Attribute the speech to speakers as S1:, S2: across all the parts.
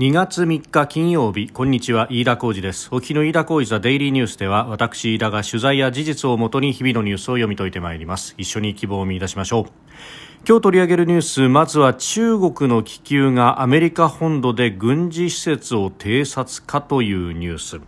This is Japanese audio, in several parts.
S1: 2月3日金曜日こんにちは飯田浩二です。沖の飯田浩二ザデイリーニュースでは私飯田が取材や事実をもとに日々のニュースを読み解いてまいります。一緒に希望を見出しましょう。今日取り上げるニュースまずは中国の気球がアメリカ本土で軍事施設を偵察かというニュース。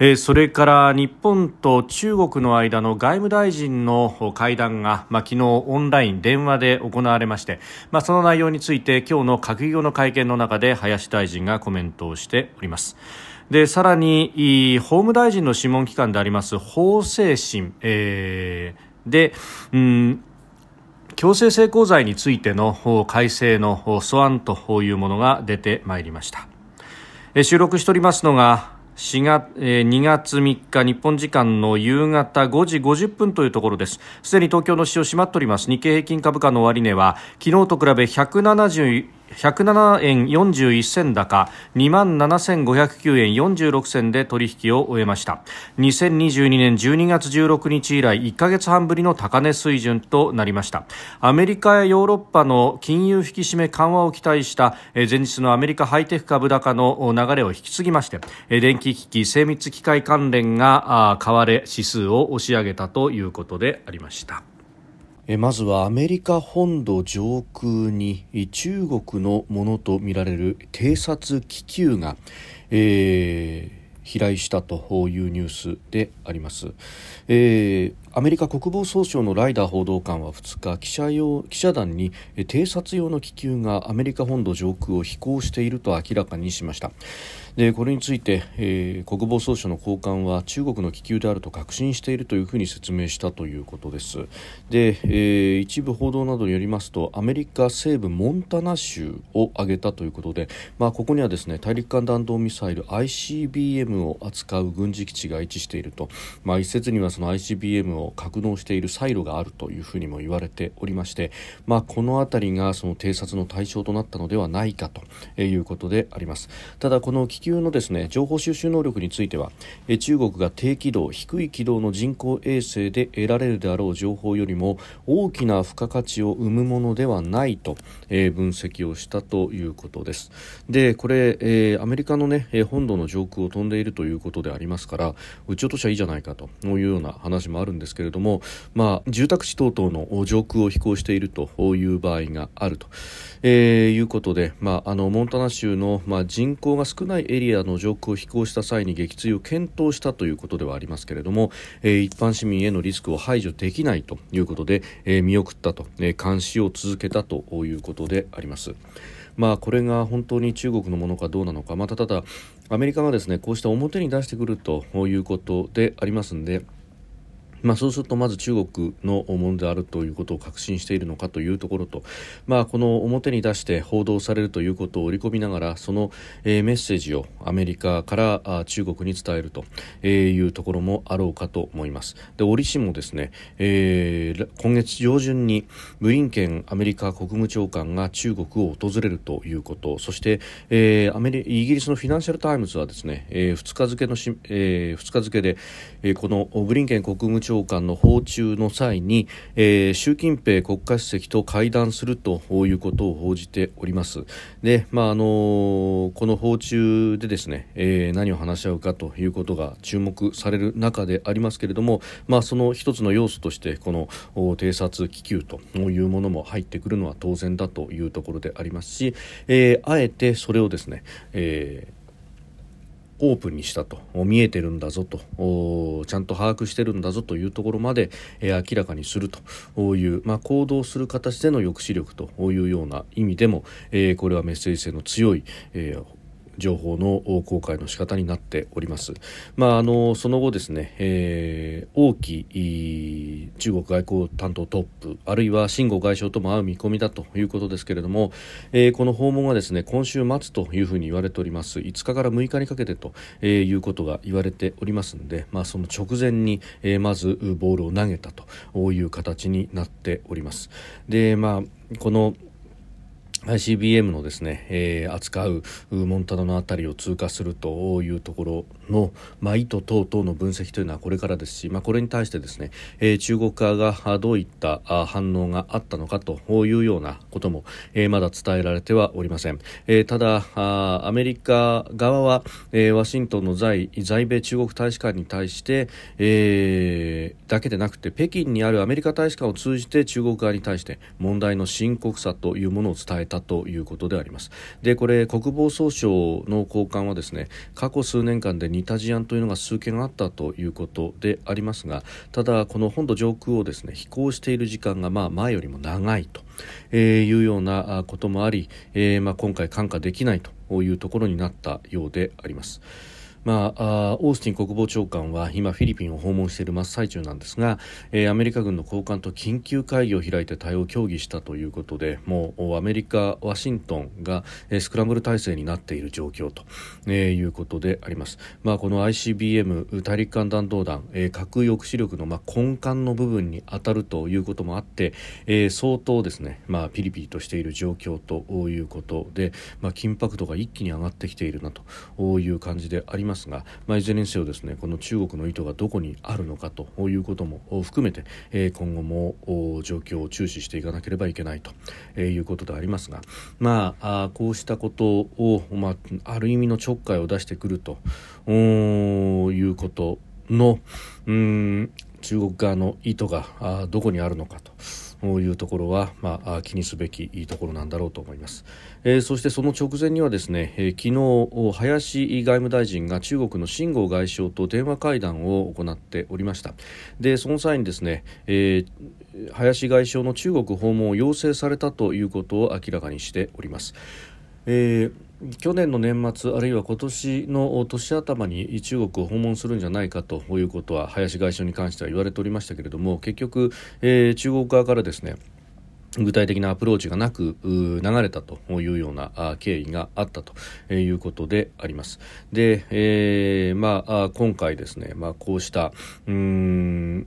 S1: えそれから日本と中国の間の外務大臣の会談が、まあ、昨日オンライン電話で行われまして、まあ、その内容について今日の閣議後の会見の中で林大臣がコメントをしております。でさらに法務大臣の諮問機関であります法制審、えー、で、うん強制性交罪についての改正の素案というものが出てまいりました。収録しておりますのが4月、えー、2月3日日本時間の夕方5時50分というところです。すでに東京の市場閉まっております。日経平均株価の終値は昨日と比べ170 107円41銭高2万7509円46銭で取引を終えました。2022年12月16日以来1ヶ月半ぶりの高値水準となりました。アメリカやヨーロッパの金融引き締め緩和を期待した前日のアメリカハイテク株高の流れを引き継ぎまして電気機器精密機械関連が買われ指数を押し上げたということでありました。まずはアメリカ本土上空に中国のものとみられる偵察気球が、えー、飛来したというニュースであります。えーアメリカ国防総省のライダー報道官は2日記者用記者団に偵察用の気球がアメリカ本土上空を飛行していると明らかにしましたでこれについて、えー、国防総省の高官は中国の気球であると確信しているというふうに説明したということです。で、えー、一部報道などによりますとアメリカ西部モンタナ州を挙げたということで、まあ、ここにはですね大陸間弾道ミサイル ICBM を扱う軍事基地が位置していると、まあ、一説にはその ICBM を格納しているサイロがあるというふうにも言われておりまして、まあ、この辺りがその偵察の対象となったのではないかということであります。ただこの気球のですね情報収集能力については中国が低軌道低い軌道の人工衛星で得られるであろう情報よりも大きな付加価値を生むものではないと、え分析をしたということです。でこれ、え、アメリカのね本土の上空を飛んでいるということでありますから撃ち落としはいいじゃないかというような話もあるんですけれども、まあ、住宅地等々の上空を飛行しているという場合があると、えー、いうことで、まあ、あのモンタナ州の、まあ、人口が少ないエリアの上空を飛行した際に撃墜を検討したということではありますけれども、えー、一般市民へのリスクを排除できないということで、えー、見送ったと、え監視を続けたということであります。まあ、これが本当に中国のものかどうなのか、またただ、アメリカがですねこうした表に出してくるということでありますので、まあ、そうするとまず中国のものであるということを確信しているのかというところと、まあ、この表に出して報道されるということを織り込みながらその、えー、メッセージをアメリカからあ中国に伝えるというところもあろうかと思います。で折しもですね、えー、今月上旬にブリンケンアメリカ国務長官が中国を訪れるということそして、えー、アメリイギリスのフィナンシャル・タイムズはですね、えー、2日付のし、えー、2日付で、えー、このブリンケン国務長長官の訪中の際に、えー、習近平国家主席と会談するということを報じております。で、まああのー、この訪中でですね、えー、何を話し合うかということが注目される中でありますけれども、まあ、その一つの要素としてこの偵察気球というものも入ってくるのは当然だというところでありますし、えー、あえてそれをですね、えーオープンにしたと。見えてるんだぞと。ちゃんと把握してるんだぞというところまで、え、明らかにするという、まあ、行動する形での抑止力というような意味でも、え、これはメッセージ性の強い、えー情報の公開の仕方になっております。まあ、あのその後ですね、えー、王毅中国外交担当トップあるいは秦剛外相とも会う見込みだということですけれども、えー、この訪問はですね今週末というふうに言われております5日から6日にかけてと、えー、いうことが言われておりますので、まあ、その直前に、えー、まずボールを投げたという形になっております。でまあこの ICBM のですね、えー、扱うモンタナの辺りを通過するというところの、まあ、意図等々の分析というのはこれからですし、まあ、これに対してですね、えー、中国側がどういった反応があったのかというようなことも、えー、まだ伝えられてはおりません、えー、ただあアメリカ側は、えー、ワシントンの在在米中国大使館に対して、えー、だけでなくて北京にあるアメリカ大使館を通じて中国側に対して問題の深刻さというものを伝えたということでありますでこれ国防総省の高官はですね過去数年間で似た事案というのが数件あったということでありますがただこの本土上空をですね飛行している時間がまあ前よりも長いと、え、いうようなこともあり、えー、まあ今回看過できないというところになったようであります。まあ、オースティン国防長官は今フィリピンを訪問している真っ最中なんですが、えー、アメリカ軍の高官と緊急会議を開いて対応を協議したということでもうアメリカ、ワシントンが、えー、スクランブル体制になっている状況と、えー、いうことであります、まあ、この ICBM 大陸間弾道弾、えー、核抑止力の、まあ、根幹の部分に当たるということもあって、えー、相当ですね、まあ、ピリピリとしている状況ということで、まあ、緊迫度が一気に上がってきているなという感じであります。ますが、まあ、いずれにせよですねこの中国の意図がどこにあるのかということも含めて、今後も状況を注視していかなければいけないと、いうことでありますが、まあ、あこうしたことを、まあ、ある意味のちょっかいを出してくるということのうん中国側の意図がどこにあるのかと。いうところは、まあ、気にすべきところなんだろうと思います、えー、そしてその直前にはですね、えー、昨日林外務大臣が中国の秦剛外相と電話会談を行っておりました。でその際にですね、えー、林外相の中国訪問を要請されたということを明らかにしております、えー去年の年末あるいは今年の年頭に中国を訪問するんじゃないかということは林外相に関しては言われておりましたけれども結局、えー、中国側からですね具体的なアプローチがなく流れたというような経緯があったということであります。で、えー、まあ、今回ですね、まあ、こうしたうん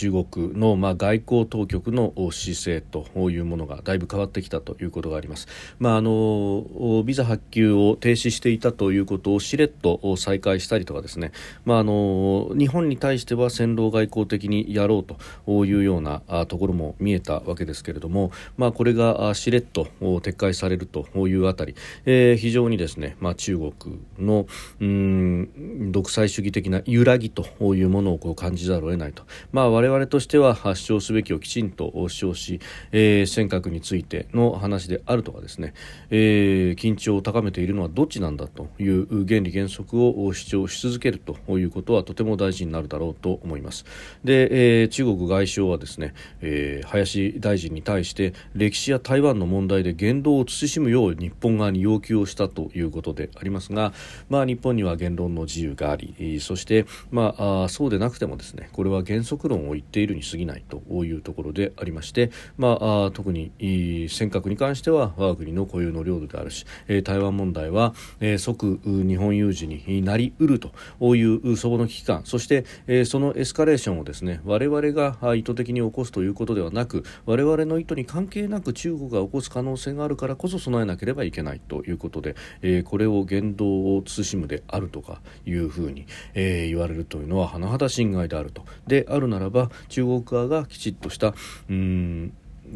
S1: 中国の、まあ、外交当局の姿勢というものがだいぶ変わってきたということがあります。まあ、あのビザ発給を停止していたということをしれっと再開したりとかですね、まあ、あの日本に対しては戦狼外交的にやろうというようなところも見えたわけですけれども、まあ、これがしれっと撤回されるというあたり、えー、非常にですね、まあ、中国のうん独裁主義的な揺らぎというものをこう感じざるを得ないと。まあ我々我々としては主張すべきをきちんと主張し、えー、尖閣についての話であるとかですね、えー、緊張を高めているのはどっちなんだという原理原則を主張し続けるということはとても大事になるだろうと思います。で、えー、中国外相はですね、えー、林大臣に対して歴史や台湾の問題で言動を慎むよう日本側に要求をしたということでありますが、まあ、日本には言論の自由がありそして、ま、あそうでなくてもですねこれは原則論を言っているに過ぎないというところでありまして、まあ、特に尖閣に関しては我が国の固有の領土であるし台湾問題は即日本有事になりうるというそこの危機感そしてそのエスカレーションをですね我々が意図的に起こすということではなく我々の意図に関係なく中国が起こす可能性があるからこそ備えなければいけないということでこれを言動を慎むであるとかいうふうに言われるというのは甚だ侵害であると。であるならば中国側がきちっとしたうん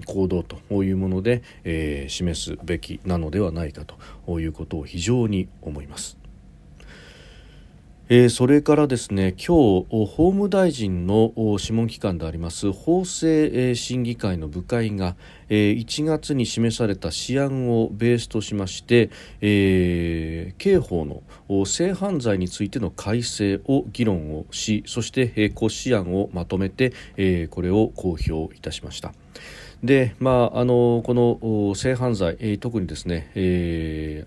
S1: 行動というもので、えー、示すべきなのではないかということを非常に思います。えー、それからですね今日法務大臣の諮問機関であります法制審議会の部会が、えー、1月に示された試案をベースとしまして、えー、刑法の性犯罪についての改正を議論をしそして、えー、骨子案をまとめて、えー、これを公表いたしました。でまあ、あのこの性犯罪、えー、特にですね、え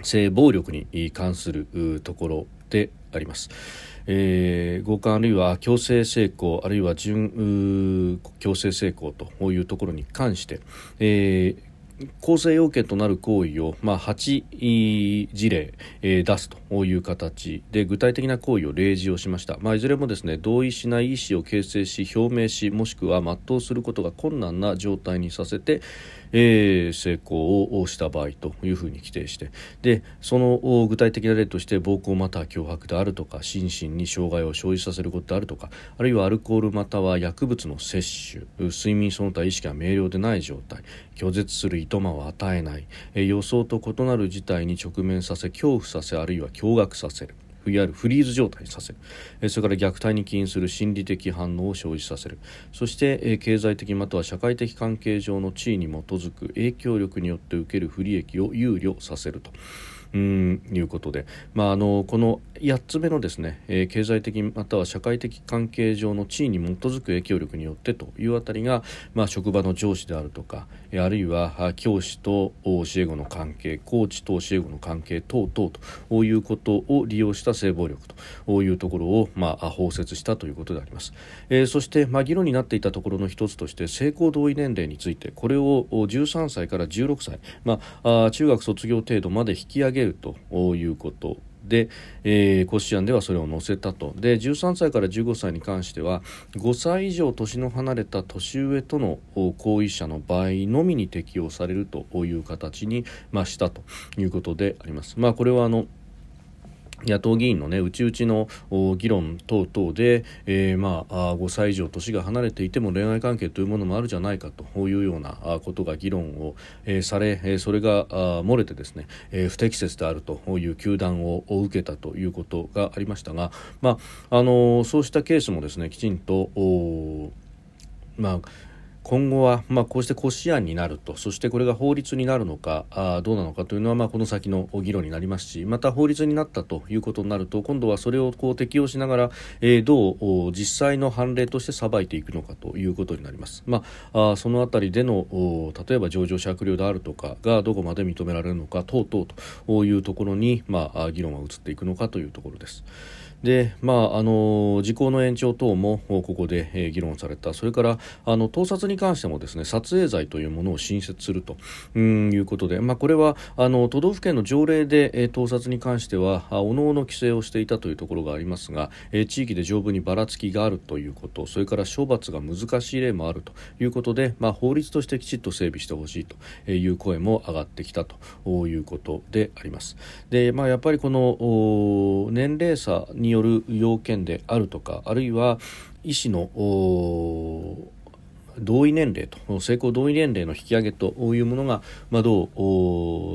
S1: ー、性暴力に関するところであります。えー、強姦あるいは強制性交あるいは準強制性交というところに関して、えー構成要件となる行為を、まあ、8事例、えー、出すという形で具体的な行為を例示をしました、まあ、いずれもですね同意しない意思を形成し表明しもしくは全うすることが困難な状態にさせて、えー、成功をした場合というふうに規定して。でその具体的な例として暴行または脅迫であるとか心身に障害を生じさせることであるとかあるいはアルコールまたは薬物の摂取睡眠その他意識が明瞭でない状態拒絶するいとまを与えない、えー、予想と異なる事態に直面させ恐怖させあるいは驚愕させる。いわゆるフリーズ状態にさせる。それから虐待に起因する心理的反応を生じさせる。そして経済的または社会的関係上の地位に基づく影響力によって受ける不利益を憂慮させると。うんいうことで、まあ、あのこの8つ目のですね、えー、経済的または社会的関係上の地位に基づく影響力によってというあたりが、まあ、職場の上司であるとかあるいは教師と教え子の関係コーチと教え子の関係等々ということを利用した性暴力というところを、まあ、包摂したということであります、えー、そして、まあ、議論になっていたところの一つとして性交同意年齢についてこれを13歳から16歳、まあ、中学卒業程度まで引き上げるということで、えー、コシアンではそれを載せたとで13歳から15歳に関しては5歳以上年の離れた年上との行為者の場合のみに適用されるという形に、まあ、したということであります。まあ、これはあの野党議員のね内々の議論等々で、えー、まあ5歳以上年が離れていても恋愛関係というものもあるじゃないかというようなことが議論を、され、それが漏れてですね、不適切であるという糾弾を受けたということがありましたが、まああのそうしたケースもですねきちんとまあ今後は、まあ、こうして骨子案になるとそしてこれが法律になるのかあどうなのかというのは、まあ、この先の議論になりますしまた法律になったということになると今度はそれをこう適用しながら、えー、どう実際の判例として裁いていくのかということになります。まあ、あそのあたりでの例えば情状酌量であるとかがどこまで認められるのか等々というところに、まあ、議論が移っていくのかというところです。でまああの時効の延長等もここで、えー、議論された。それからあの盗撮に関してもですね撮影罪というものを新設すると。うんいうことで、まあ、これはあの都道府県の条例で、えー、盗撮に関してはおのおの規制をしていたというところがありますが、えー、地域で条文にばらつきがあるということそれから処罰が難しい例もあると。いうことで、まあ、法律としてきちっと整備してほしいという声も上がってきたと。いうことであります。でまあ、やっぱりこの年齢差による要件であるとかあるいは医師の同意年齢と成功同意年齢の引き上げというものが、まあ、ど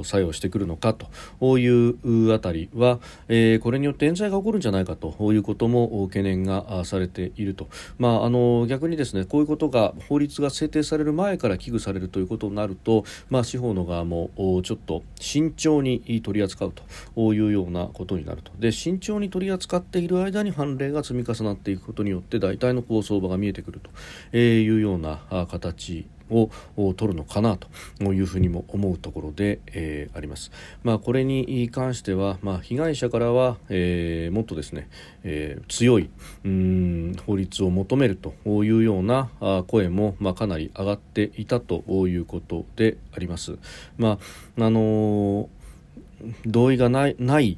S1: う作用してくるのかというあたりは、えー、これによって冤罪が起こるんじゃないかということも懸念がされていると、まあ、あの逆にですねこういうことが法律が制定される前から危惧されるということになると、まあ、司法の側もちょっと慎重に取り扱うというようなことになると。で慎重に取り扱っている間に判例が積み重なっていくことによって大体の構想場が見えてくるというようなな形を取るのかなというふうにも思うところで、えー、あります。まあ、これに関しては、まあ、被害者からは、えー、もっとですね、えー、強いうん法律を求めるというような声も、まあ、かなり上がっていたということであります。まああの同意がないない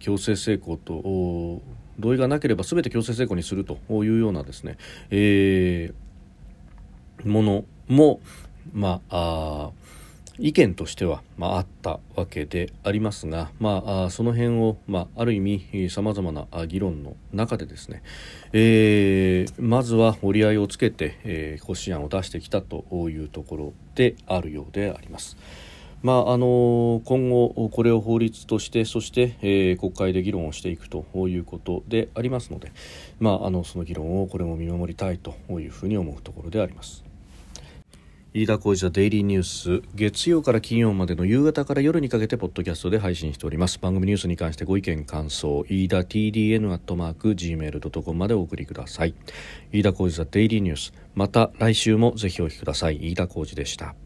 S1: 強制性交と同意がなければ全て強制性交にするというようなですね、えーものも、まあ、あ意見としては、まあ、あったわけでありますが、まあ、その辺を、まあ、ある意味さまざまな議論の中でですね、えー、まずは折り合いをつけて、えー、骨子案を出してきたというところであるようであります。まあ、あの今後、これを法律としてそして、えー、国会で議論をしていくということでありますので、まあ、あのその議論をこれも見守りたいというふうに思うところであります。飯田浩司ザデイリーニュース月曜から金曜までの夕方から夜にかけてポッドキャストで配信しております。番組ニュースに関してご意見感想飯田 TDN アットマーク Gmail.com までお送りください。飯田浩司ザデイリーニュース。また来週もぜひお聞きください。飯田浩司でした。